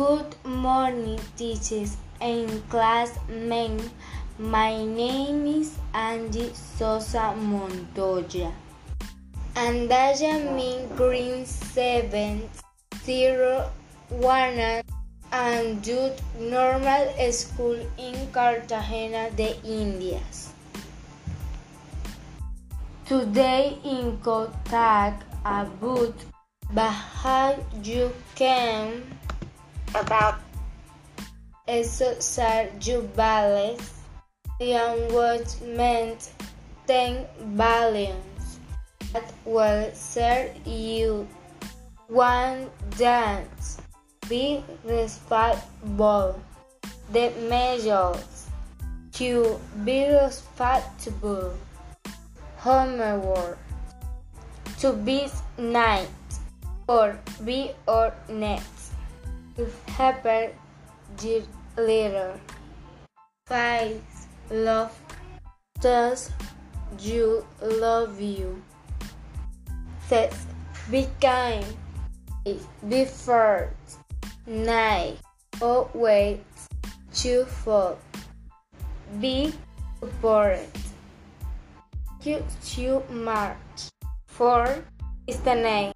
Good morning, teachers and classmates. My name is Angie Sosa Montoya. And I am in green 7 0 1 and Youth Normal School in Cartagena de Indias. Today in contact about how you can about your balance and what meant 10 balloons that will serve you. One dance. Be responsible the measures. To be responsible homework. To be night. Or be or next if happen dear later. Five love. Does you love you? Six be kind. Eight, be first nine always cheerful. Be support you to march four is the name